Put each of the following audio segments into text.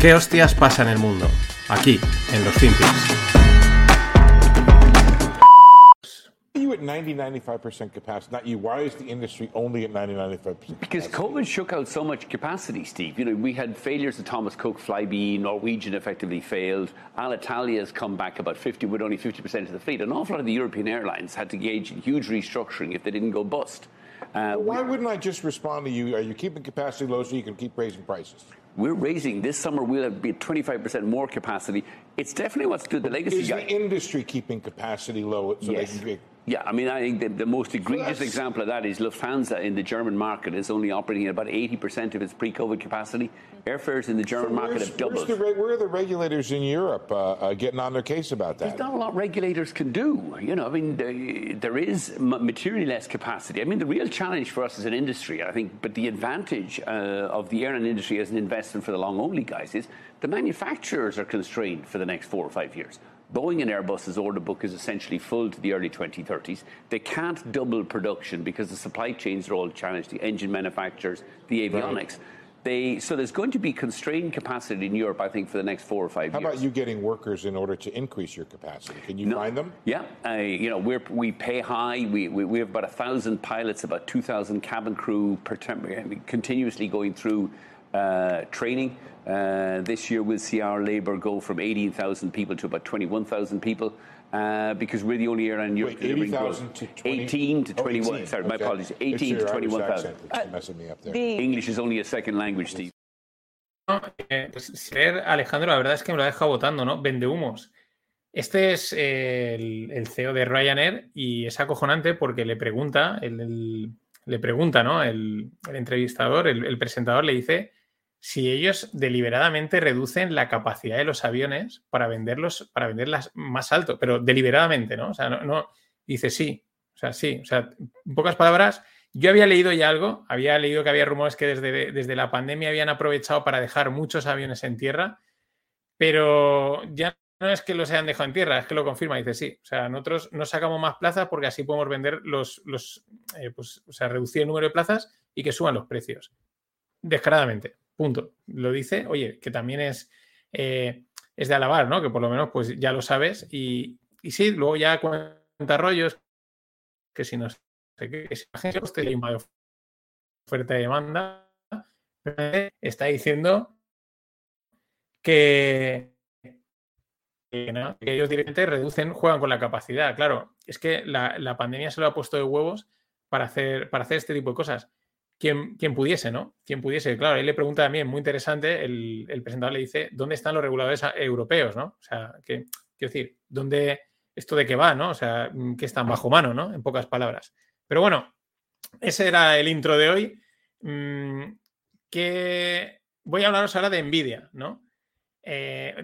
¿Qué hostias pasa en el mundo? Aquí, en los Finpics. you at 90, 95% capacity? Not you. Why is the industry only at 90, 95%? Because COVID shook out so much capacity, Steve. You know, we had failures at Thomas Cook, Flybe, Norwegian effectively failed. Alitalia has come back about 50, with only 50% of the fleet. An awful lot of the European airlines had to engage in huge restructuring if they didn't go bust. Uh, why wouldn't I just respond to you? Are you keeping capacity low so you can keep raising prices? We're raising this summer. We'll have be 25% more capacity. It's definitely what's good. The legacy is guy. the industry keeping capacity low so yes. they can be yeah, I mean, I think the, the most egregious example of that is Lufthansa in the German market is only operating at about 80% of its pre COVID capacity. Airfares in the German so market have doubled. The, where are the regulators in Europe uh, uh, getting on their case about that? There's not a lot regulators can do. You know, I mean, the, there is materially less capacity. I mean, the real challenge for us as an industry, I think, but the advantage uh, of the airline industry as an investment for the long only guys is the manufacturers are constrained for the next four or five years. Boeing and Airbus's order book is essentially full to the early 2030s. They can't double production because the supply chains are all challenged, the engine manufacturers, the avionics. Right. They, so there's going to be constrained capacity in Europe, I think, for the next four or five How years. How about you getting workers in order to increase your capacity? Can you no, find them? Yeah, uh, you know, we we pay high. We, we, we have about a thousand pilots, about two thousand cabin crew per term, continuously going through uh, training. Uh, this year, we'll see our labour go from 18,000 people to about 21,000 people. Uh, because we're the only airline in Europe Wait, 80,000 to 20? 18 to 21. Oh, 18. Sorry, my okay. apologies. 18 to 21,000. Uh. English is only a second language, Steve. Eh, pues, ser Alejandro, la verdad es que me lo ha dejado votando, ¿no? Vende humos. Este es eh, el, el, CEO de Ryanair y es acojonante porque le pregunta, el, el, le pregunta, ¿no? El, entrevistador, el, presentador le dice si ellos deliberadamente reducen la capacidad de los aviones para venderlos, para venderlas más alto, pero deliberadamente, ¿no? O sea, no, no dice sí, o sea, sí, o sea, en pocas palabras, yo había leído ya algo, había leído que había rumores que desde, desde la pandemia habían aprovechado para dejar muchos aviones en tierra, pero ya no es que los hayan dejado en tierra, es que lo confirma, dice sí, o sea, nosotros no sacamos más plazas porque así podemos vender los, los eh, pues, o sea, reducir el número de plazas y que suban los precios, descaradamente. Punto. Lo dice, oye, que también es, eh, es de alabar, ¿no? Que por lo menos pues ya lo sabes. Y, y sí, luego ya cuenta rollos que si no sé qué, que si la gente una oferta y demanda, está diciendo que, que, ellos directamente reducen, juegan con la capacidad. Claro, es que la, la, pandemia se lo ha puesto de huevos para hacer, para hacer este tipo de cosas quien, pudiese, ¿no? Quien pudiese. Claro, él le pregunta también, muy interesante, el, el, presentador le dice, ¿dónde están los reguladores europeos, ¿no? O sea, que, quiero decir, ¿dónde, esto de qué va, ¿no? O sea, que están bajo mano, ¿no? En pocas palabras. Pero bueno, ese era el intro de hoy. Mm, que voy a hablaros ahora de Nvidia, ¿no? Eh,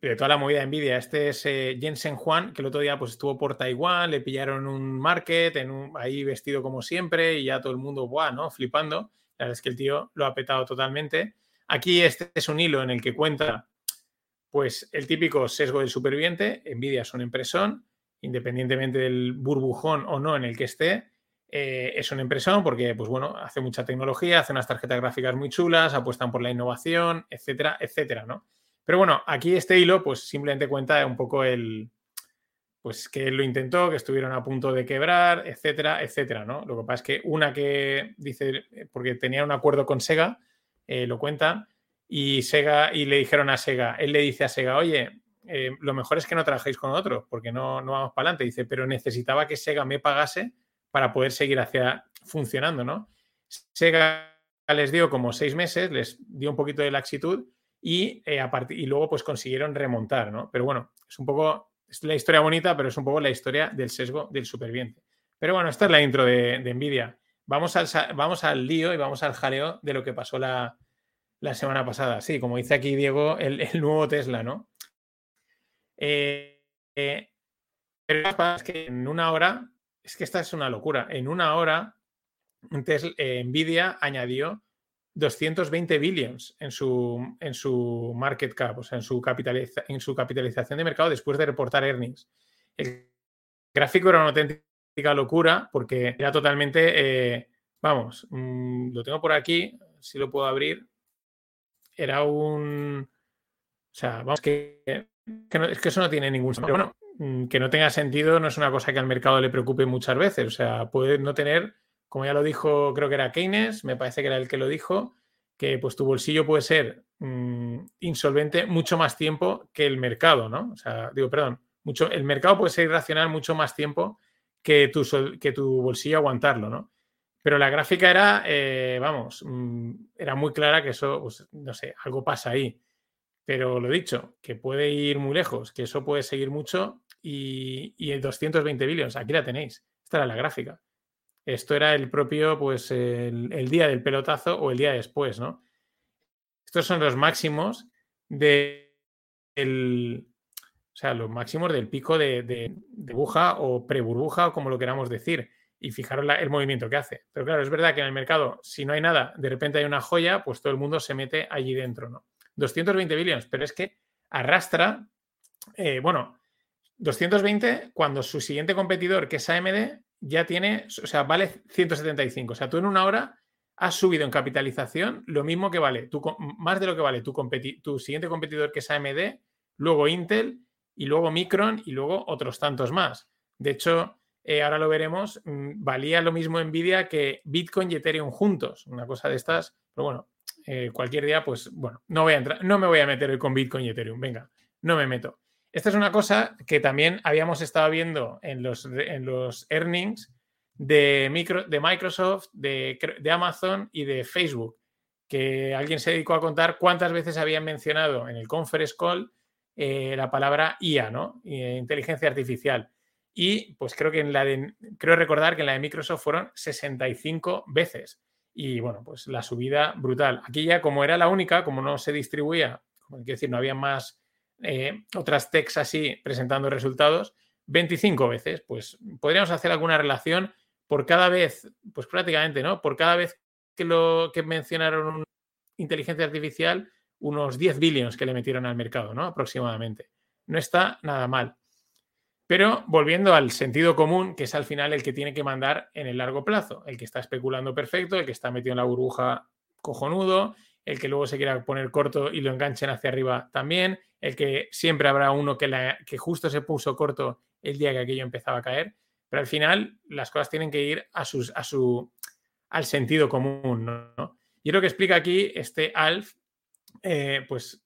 de toda la movida de Nvidia. Este es eh, Jensen Juan, que el otro día pues, estuvo por Taiwán, le pillaron un market, en ahí vestido como siempre, y ya todo el mundo, ¡buah! ¿no? Flipando. La verdad es que el tío lo ha petado totalmente. Aquí este es un hilo en el que cuenta pues el típico sesgo del superviviente. Nvidia es una impresón, independientemente del burbujón o no en el que esté. Eh, es una impresión porque, pues bueno, hace mucha tecnología, hace unas tarjetas gráficas muy chulas, apuestan por la innovación, etcétera, etcétera, ¿no? Pero bueno, aquí este hilo pues simplemente cuenta un poco el, pues que él lo intentó, que estuvieron a punto de quebrar, etcétera, etcétera, ¿no? Lo que pasa es que una que dice, porque tenía un acuerdo con Sega, eh, lo cuenta, y Sega, y le dijeron a Sega, él le dice a Sega, oye, eh, lo mejor es que no trabajéis con otros, porque no, no vamos para adelante. Dice, pero necesitaba que Sega me pagase para poder seguir hacia funcionando, ¿no? Sega les dio como seis meses, les dio un poquito de laxitud y, eh, y luego pues consiguieron remontar, ¿no? Pero bueno, es un poco, es la historia bonita, pero es un poco la historia del sesgo del superviviente. Pero bueno, esta es la intro de, de Nvidia. Vamos al, vamos al lío y vamos al jaleo de lo que pasó la, la semana pasada. Sí, como dice aquí Diego, el, nuevo Tesla, ¿no? Eh, eh, pero es que en una hora, es que esta es una locura, en una hora Tesla, Nvidia añadió 220 billions en su, en su market cap, o sea, en su, capitaliza, en su capitalización de mercado después de reportar earnings. El gráfico era una auténtica locura porque era totalmente, eh, vamos, mmm, lo tengo por aquí, si lo puedo abrir, era un, O sea, vamos, que, es que eso no tiene ningún sentido. Bueno, mm, que no tenga sentido no es una cosa que al mercado le preocupe muchas veces. O sea, puede no tener, como ya lo dijo, creo que era Keynes, me parece que era el que lo dijo, que pues tu bolsillo puede ser mm, insolvente mucho más tiempo que el mercado, ¿no? O sea, digo, perdón, mucho, el mercado puede ser irracional mucho más tiempo que tu, que tu bolsillo aguantarlo, ¿no? Pero la gráfica era, eh, vamos, mm, era muy clara que eso, pues, no sé, algo pasa ahí. Pero lo dicho, que puede ir muy lejos, que eso puede seguir mucho y, y el 220 billones, aquí la tenéis. Esta era la gráfica. Esto era el propio, pues, el, día del pelotazo o el día después, ¿no? Estos son los máximos de o sea, los máximos del pico de, de, burbuja o pre-burbuja o como lo queramos decir. Y fijaros el movimiento que hace. Pero claro, es verdad que en el mercado, si no hay nada, de repente hay una joya, pues todo el mundo se mete allí dentro, ¿no? 220 billones, pero es que arrastra, eh, bueno, 220 cuando su siguiente competidor, que es AMD, ya tiene, o sea, vale 175. O sea, tú en una hora has subido en capitalización lo mismo que vale, más de lo que vale tu, tu siguiente competidor, que es AMD, luego Intel y luego Micron y luego otros tantos más. De hecho, eh, ahora lo veremos, mm, valía lo mismo Nvidia que Bitcoin y Ethereum juntos, una cosa de estas, pero bueno, eh, cualquier día, pues bueno, no, voy a entrar, no me voy a meter hoy con Bitcoin y Ethereum, venga, no me meto. Esta es una cosa que también habíamos estado viendo en los, en los earnings de, micro, de Microsoft, de, Amazon y de Facebook, que alguien se dedicó a contar cuántas veces habían mencionado en el conference call eh, la palabra IA, ¿no? Inteligencia artificial. Y pues creo que en la de, creo recordar que en la de Microsoft fueron 65 veces. Y bueno, pues la subida brutal. Aquí ya como era la única, como no se distribuía, como decir, no había más eh, otras techs así presentando resultados, 25 veces. Pues podríamos hacer alguna relación por cada vez, pues prácticamente, ¿no? Por cada vez que lo que mencionaron inteligencia artificial, unos 10 billones que le metieron al mercado, ¿no? Aproximadamente. No está nada mal. Pero volviendo al sentido común, que es al final el que tiene que mandar en el largo plazo, el que está especulando perfecto, el que está metido en la burbuja cojonudo, el que luego se quiera poner corto y lo enganchen hacia arriba también, el que siempre habrá uno que, que justo se puso corto el día que aquello empezaba a caer, pero al final las cosas tienen que ir a, sus, a su, al sentido común. ¿no? Y lo que explica aquí este ALF, eh, pues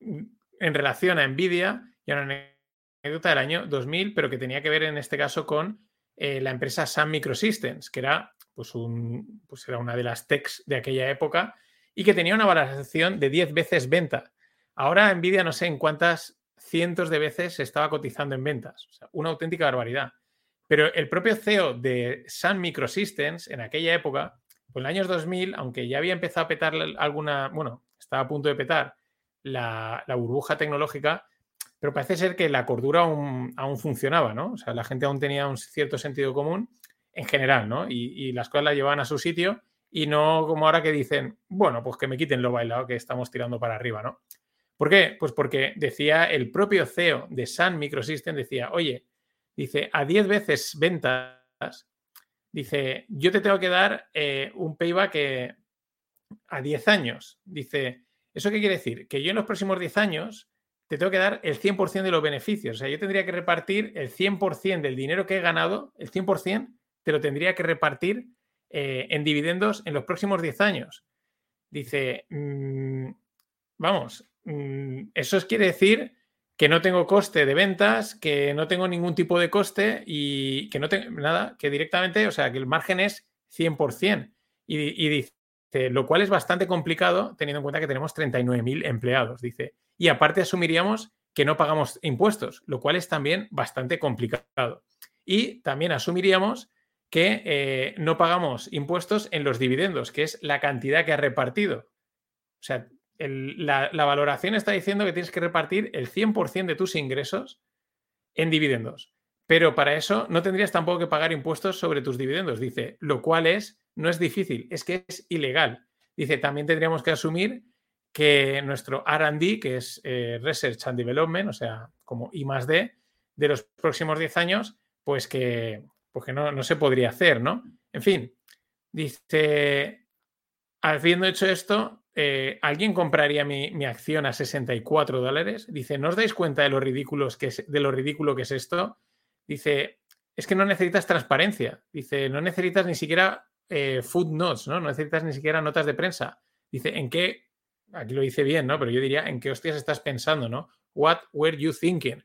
en relación a Nvidia y a una anécdota del año 2000, pero que tenía que ver en este caso con eh, la empresa Sun Microsystems, que era, pues, un, pues era una de las techs de aquella época y que tenía una valoración de 10 veces venta. Ahora Nvidia no sé en cuántas cientos de veces se estaba cotizando en ventas. Una auténtica barbaridad. Pero el propio CEO de Sun Microsystems en aquella época, pues en años 2000, aunque ya había empezado a petar alguna, bueno, estaba a punto de petar la, la burbuja tecnológica, pero parece ser que la cordura aún, funcionaba, ¿no? O sea, la gente aún tenía un cierto sentido común en general, ¿no? Y, las cosas las llevaban a su sitio y no como ahora que dicen, bueno, pues que me quiten lo bailado que estamos tirando para arriba, ¿no? ¿Por qué? Pues porque decía el propio CEO de Sun Microsystem, decía, oye, dice, a 10 veces ventas, dice, yo te tengo que dar eh, un payback eh, a 10 años. Dice, ¿eso qué quiere decir? Que yo en los próximos 10 años te tengo que dar el 100% de los beneficios. O sea, yo tendría que repartir el 100% del dinero que he ganado, el 100% te lo tendría que repartir eh, en dividendos en los próximos 10 años. Dice, mm, vamos, mm, eso quiere decir que no tengo coste de ventas, que no tengo ningún tipo de coste y que no tengo nada, que directamente, o sea, que el margen es 100%. Y, y dice, lo cual es bastante complicado teniendo en cuenta que tenemos 39.000 empleados, dice. Y aparte asumiríamos que no pagamos impuestos, lo cual es también bastante complicado. Y también asumiríamos que eh, no pagamos impuestos en los dividendos, que es la cantidad que ha repartido. O sea, la, valoración está diciendo que tienes que repartir el 100% de tus ingresos en dividendos. Pero para eso no tendrías tampoco que pagar impuestos sobre tus dividendos, dice, lo cual es, no es difícil, es que es ilegal. Dice, también tendríamos que asumir que nuestro RD, que es eh, Research and Development, o sea, como I más D, de los próximos 10 años, pues que, pues no, no, se podría hacer, ¿no? En fin, dice, habiendo hecho esto, eh, ¿alguien compraría mi, acción a 64 dólares? Dice, ¿no os dais cuenta de lo, ridículos que de lo ridículo que es esto? Dice, es que no necesitas transparencia. Dice, no necesitas ni siquiera eh, footnotes, ¿no? No necesitas ni siquiera notas de prensa. Dice, ¿en qué? Aquí lo dice bien, ¿no? Pero yo diría, ¿en qué hostias estás pensando, ¿no? What were you thinking?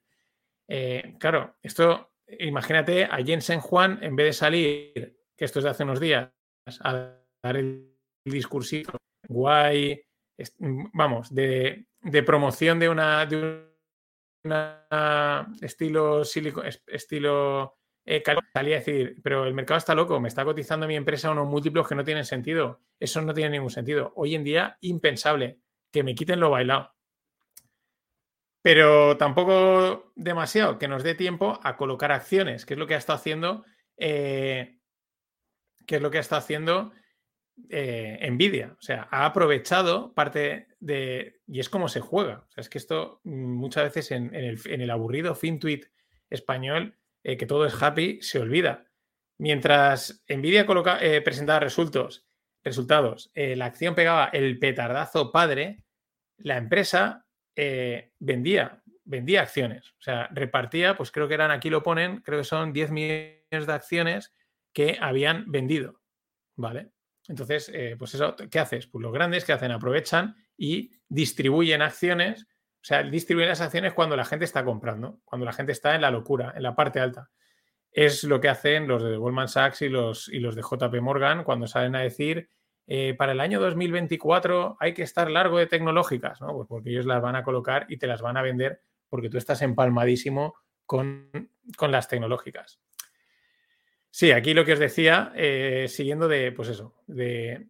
Eh, claro, esto, imagínate a Jensen Juan, en vez de salir, que esto es de hace unos días, a dar el discursito guay, vamos, de, promoción de una, de estilo estilo eh, salía a decir, pero el mercado está loco, me está cotizando mi empresa unos múltiplos que no tienen sentido. Eso no tiene ningún sentido. Hoy en día, impensable que me quiten lo bailado. Pero tampoco demasiado que nos dé tiempo a colocar acciones, que es lo que ha estado haciendo, eh, que es lo que ha estado haciendo eh, Nvidia. O sea, ha aprovechado parte de. Y es como se juega. Es que esto mm, muchas veces en, el, aburrido FinTweet español, eh, que todo es happy, se olvida. Mientras Nvidia coloca, eh, presentaba resultados, resultados la acción pegaba el petardazo padre, la empresa vendía, vendía acciones. O sea, repartía, pues creo que eran, aquí lo ponen, creo que son 10 millones de acciones que habían vendido. ¿Vale? Entonces, eh, pues eso, ¿qué haces? Pues los grandes que hacen, aprovechan y distribuyen acciones. O sea, distribuyen las acciones cuando la gente está comprando, cuando la gente está en la locura, en la parte alta. Es lo que hacen los de Goldman Sachs y los, y los de JP Morgan cuando salen a decir, eh, para el año 2024 hay que estar largo de tecnológicas, ¿no? Pues porque ellos las van a colocar y te las van a vender porque tú estás empalmadísimo con, con las tecnológicas. Sí, aquí lo que os decía, eh, siguiendo de, pues eso, de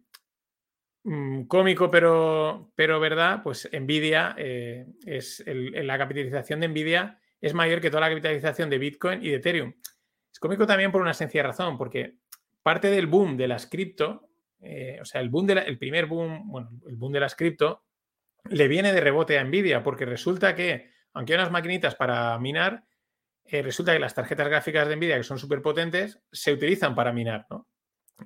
mm, cómico pero, pero verdad, pues Nvidia eh, es la capitalización de Nvidia es mayor que toda la capitalización de Bitcoin y de Ethereum. Es cómico también por una sencilla razón, porque parte del boom de las cripto, eh, o sea, el boom de primer boom, bueno, el boom de las cripto, le viene de rebote a Nvidia, porque resulta que, aunque hay unas maquinitas para minar, eh, resulta que las tarjetas gráficas de Nvidia, que son súper potentes, se utilizan para minar, ¿no?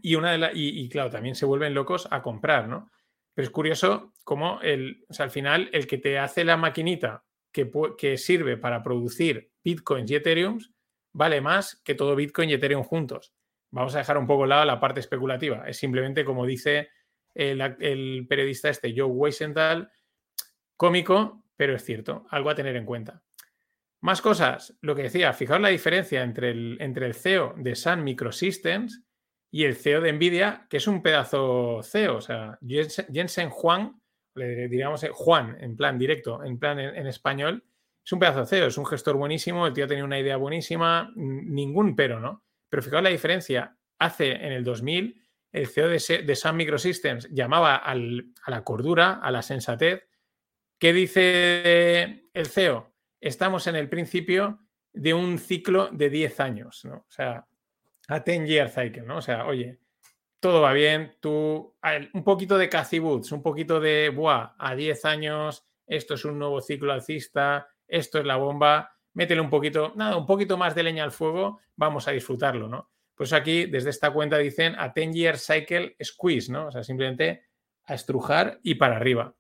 Y, una y, claro, también se vuelven locos a comprar, ¿no? Pero es curioso cómo el, al final el que te hace la maquinita que, que sirve para producir bitcoins y ethereum vale más que todo bitcoin y ethereum juntos. Vamos a dejar un poco al lado la parte especulativa. Es simplemente como dice el, el periodista este, Joe Weisenthal, cómico, pero es cierto, algo a tener en cuenta. Más cosas, lo que decía, fijaos la diferencia entre el, entre el CEO de Sun Microsystems y el CEO de Nvidia, que es un pedazo CEO, o sea, Jensen Juan, le diríamos eh, Juan en plan directo, en plan en, español, es un pedazo CEO, es un gestor buenísimo, el tío tenía una idea buenísima, ningún pero, ¿no? Pero fijaos la diferencia, hace en el 2000 el CEO de, de Sun Microsystems llamaba a la cordura, a la sensatez. ¿Qué dice el CEO? estamos en el principio de un ciclo de 10 años, ¿no? O sea, a 10 year cycle, ¿no? O sea, oye, todo va bien, tú, un poquito de Cathy Woods, un poquito de, buah, a 10 años, esto es un nuevo ciclo alcista, esto es la bomba, métele un poquito, nada, un poquito más de leña al fuego, vamos a disfrutarlo, ¿no? Pues aquí, desde esta cuenta dicen a 10 year cycle squeeze, ¿no? O sea, simplemente a estrujar y para arriba.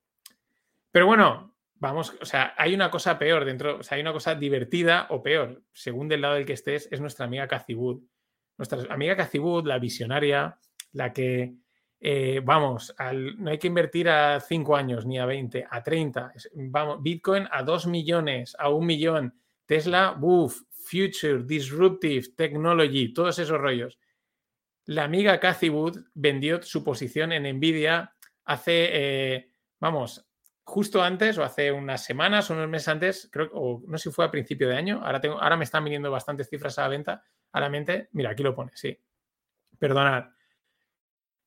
Pero bueno, vamos, o sea, hay una cosa peor dentro, o sea, hay una cosa divertida o peor, según del lado del que estés, es nuestra amiga Cathy Wood. Nuestra amiga Cathy Wood, la visionaria, la que, eh, vamos, no hay que invertir a 5 años ni a 20, a 30. Vamos, Bitcoin a 2 millones, a 1 millón. Tesla, uff, Future, Disruptive, Technology, todos esos rollos. La amiga Cathy Wood vendió su posición en Nvidia hace, eh, vamos, justo antes o hace unas semanas o unos meses antes, creo, o no sé si fue a principio de año, ahora, tengo, ahora me están viniendo bastantes cifras a la venta, a la mente, mira, aquí lo pone, sí. Perdonad.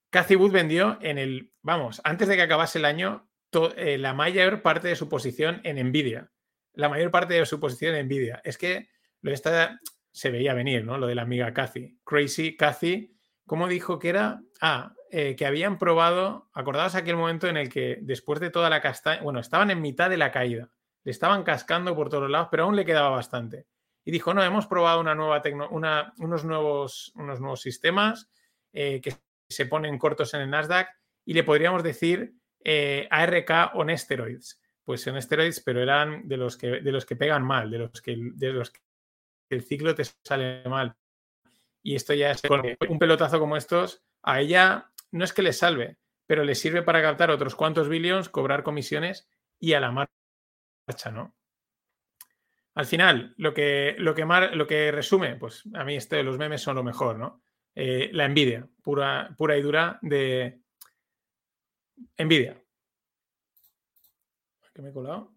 Cathy Wood vendió en el, vamos, antes de que acabase el año, eh, la mayor parte de su posición en Nvidia. La mayor parte de su posición en Nvidia. Es que lo esta se veía venir, ¿no? Lo de la amiga Cathy. Crazy Cathy, ¿cómo dijo que era? Ah, eh, que habían probado, acordaos aquel momento en el que después de toda la castaña, bueno, estaban en mitad de la caída, le estaban cascando por todos lados, pero aún le quedaba bastante. Y dijo, no, hemos probado una nueva una, unos, nuevos, unos nuevos sistemas eh, que se ponen cortos en el Nasdaq y le podríamos decir eh, ARK on steroids. Pues son steroids, pero eran de los que, de los que pegan mal, de los que, de los que el ciclo te sale mal. Y esto ya es un pelotazo como estos, a ella no es que le salve, pero le sirve para captar otros cuantos billions, cobrar comisiones y a la marcha, ¿no? Al final, lo que, lo que, lo que resume, pues a mí este, los memes son lo mejor, ¿no? Eh, la envidia, pura, pura y dura de envidia. ¿Qué me he colado?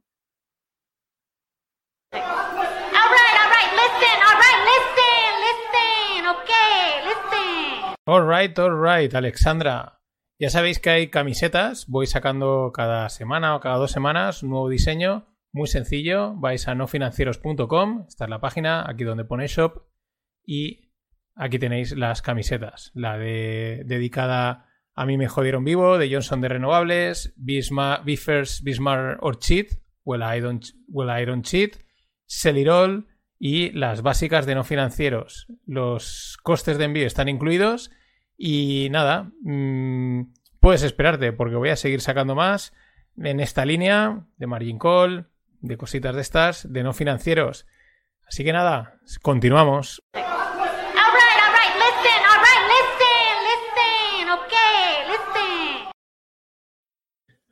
All right, all right, Alexandra. Ya sabéis que hay camisetas, voy sacando cada semana o cada dos semanas un nuevo diseño, muy sencillo, vais a nofinancieros.com, esta es la página, aquí donde pone shop, y aquí tenéis las camisetas, la de dedicada a mí me jodieron vivo, de Johnson de Renovables, Bismarck, Biffers, Bismarck or Cheat, Well I Don't, well, I don't Cheat, Celirol, y las básicas de no financieros. Los costes de envío están incluidos y nada, mm, puedes esperarte porque voy a seguir sacando más en esta línea de margin call, de cositas de estas, de no financieros. Así que nada, continuamos.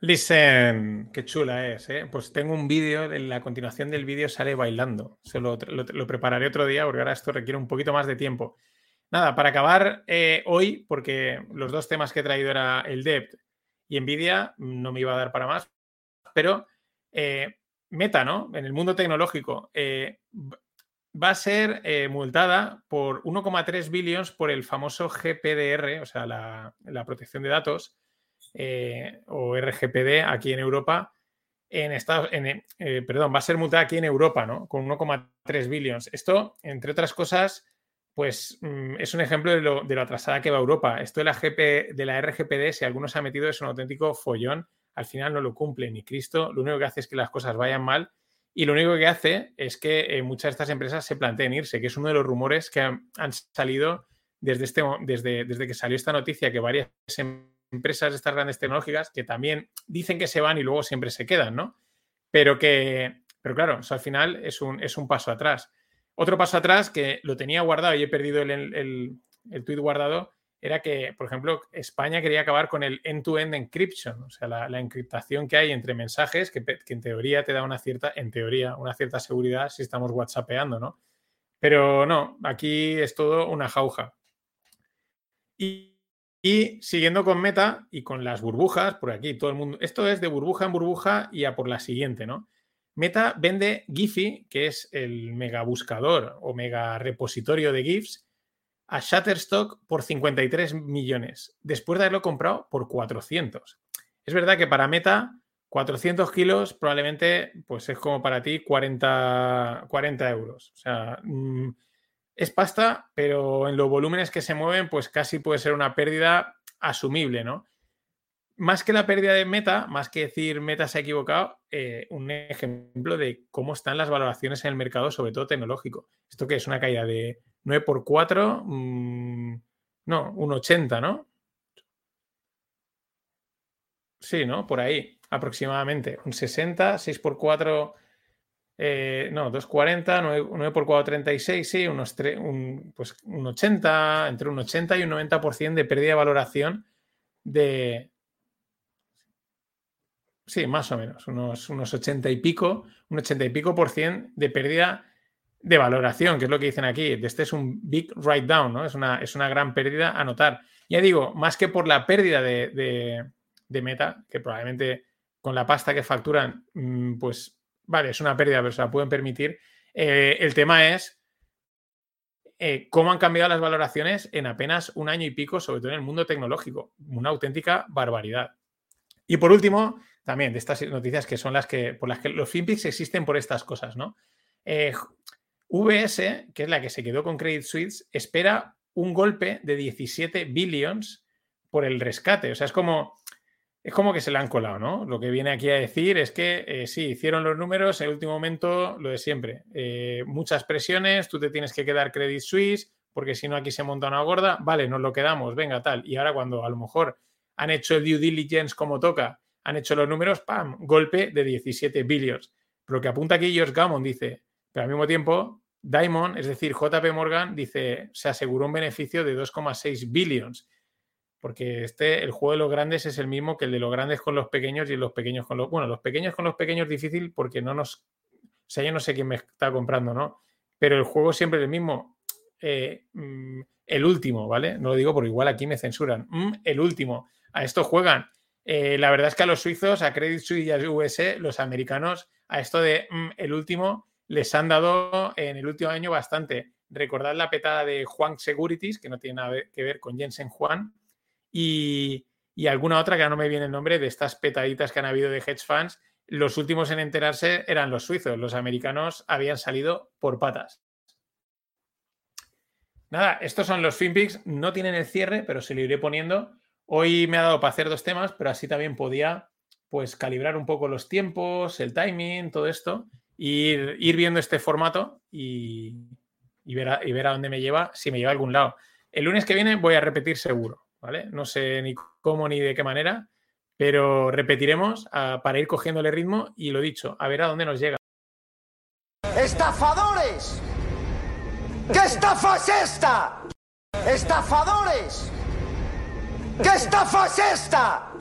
Listen, qué chula es, ¿eh? Pues tengo un vídeo, en la continuación del vídeo sale bailando. Se lo, prepararé otro día porque ahora esto requiere un poquito más de tiempo. Nada, para acabar eh, hoy, porque los dos temas que he traído era el debt y Nvidia, no me iba a dar para más, pero eh, Meta, ¿no? En el mundo tecnológico, eh, va a ser multada por 1,3 billones por el famoso GPDR, o sea, la protección de datos eh, o RGPD aquí en Europa, en Estados, en, eh, perdón, va a ser multada aquí en Europa, ¿no? Con 1,3 billones. Esto, entre otras cosas, pues mm, es un ejemplo de lo, de lo, atrasada que va Europa. Esto de la, GP, de la RGPD, si algunos se ha metido, es un auténtico follón. Al final no lo cumple ni Cristo. Lo único que hace es que las cosas vayan mal. Y lo único que hace es que eh, muchas de estas empresas se planteen irse, que es uno de los rumores que han, han salido desde, este, desde, desde que salió esta noticia, que varias empresas, estas grandes tecnológicas, que también dicen que se van y luego siempre se quedan, ¿no? Pero que, pero claro, al final es un, es un paso atrás. Otro paso atrás que lo tenía guardado y he perdido el, el, el tuit guardado era que, por ejemplo, España quería acabar con el end-to-end encryption, o sea, la, encriptación que hay entre mensajes, que, que, en teoría te da una cierta, en teoría, una cierta seguridad si estamos whatsappeando, ¿no? Pero no, aquí es todo una jauja. Y, y siguiendo con Meta y con las burbujas, por aquí todo el mundo, esto es de burbuja en burbuja y a por la siguiente, ¿no? Meta vende Giphy, que es el mega buscador o mega repositorio de GIFs, a Shutterstock por 53 millones, después de haberlo comprado por 400. Es verdad que para Meta, 400 kilos probablemente pues es como para ti 40, 40 euros. O sea, mmm, es pasta, pero en los volúmenes que se mueven, pues casi puede ser una pérdida asumible, ¿no? Más que la pérdida de meta, más que decir meta se ha equivocado, eh, un ejemplo de cómo están las valoraciones en el mercado, sobre todo tecnológico. Esto que es una caída de 9 por 4, mmm, no, un 80, ¿no? Sí, ¿no? Por ahí, aproximadamente. Un 60, 6 por 4, eh, no, 240, 9, 9 por 4, 36, sí, unos un, pues un 80, entre un 80 y un 90% de pérdida de valoración de... Sí, más o menos, unos, unos 80 y pico, un 80 y pico por cien de pérdida de valoración, que es lo que dicen aquí. Este es un big write down, ¿no? Es una, es una gran pérdida a notar. Ya digo, más que por la pérdida de, de, de meta, que probablemente con la pasta que facturan, mm, pues vale, es una pérdida, pero se la pueden permitir. Eh, el tema es eh, cómo han cambiado las valoraciones en apenas un año y pico, sobre todo en el mundo tecnológico. Una auténtica barbaridad. Y por último, también de estas noticias que son las que, por las que los FinPix existen por estas cosas, ¿no? Eh, VS, que es la que se quedó con Credit Suisse, espera un golpe de 17 billions por el rescate. O sea, es como, es como que se le han colado, ¿no? Lo que viene aquí a decir es que eh, sí, hicieron los números, en el último momento lo de siempre. Eh, muchas presiones, tú te tienes que quedar Credit Suisse, porque si no aquí se monta una gorda, vale, nos lo quedamos, venga, tal. Y ahora cuando a lo mejor han hecho el due diligence como toca, han hecho los números, ¡pam! Golpe de 17 billions. Lo que apunta aquí George Gammon dice, pero al mismo tiempo, Diamond, es decir, JP Morgan, dice, se aseguró un beneficio de 2,6 billions. Porque este, el juego de los grandes es el mismo que el de los grandes con los pequeños y los pequeños con los. Bueno, los pequeños con los pequeños difícil porque no nos. O sea, yo no sé quién me está comprando, ¿no? Pero el juego siempre es el mismo. Eh, mm, el último, ¿vale? No lo digo porque igual aquí me censuran. Mm, el último. A esto juegan. Eh, la verdad es que a los suizos, a Credit Suisse y a US, los americanos, a esto de mm, el último, les han dado en el último año bastante. Recordad la petada de Juan Securities, que no tiene nada que ver con Jensen Juan, y, alguna otra que no me viene el nombre de estas petaditas que han habido de hedge funds. Los últimos en enterarse eran los suizos, los americanos habían salido por patas. Nada, estos son los FinPix, no tienen el cierre, pero se lo iré poniendo. Hoy me ha dado para hacer dos temas, pero así también podía pues calibrar un poco los tiempos, el timing, todo esto, ir, ir viendo este formato y, y, ver a, y ver a dónde me lleva, si me lleva a algún lado. El lunes que viene voy a repetir seguro, ¿vale? No sé ni cómo ni de qué manera, pero repetiremos uh, para ir cogiéndole ritmo y lo dicho, a ver a dónde nos llega. ¡Estafadores! ¿Qué estafa es esta? ¡Estafadores! ¿Qué estafa es esta?